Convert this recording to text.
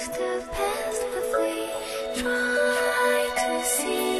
have to pass, but we try to see.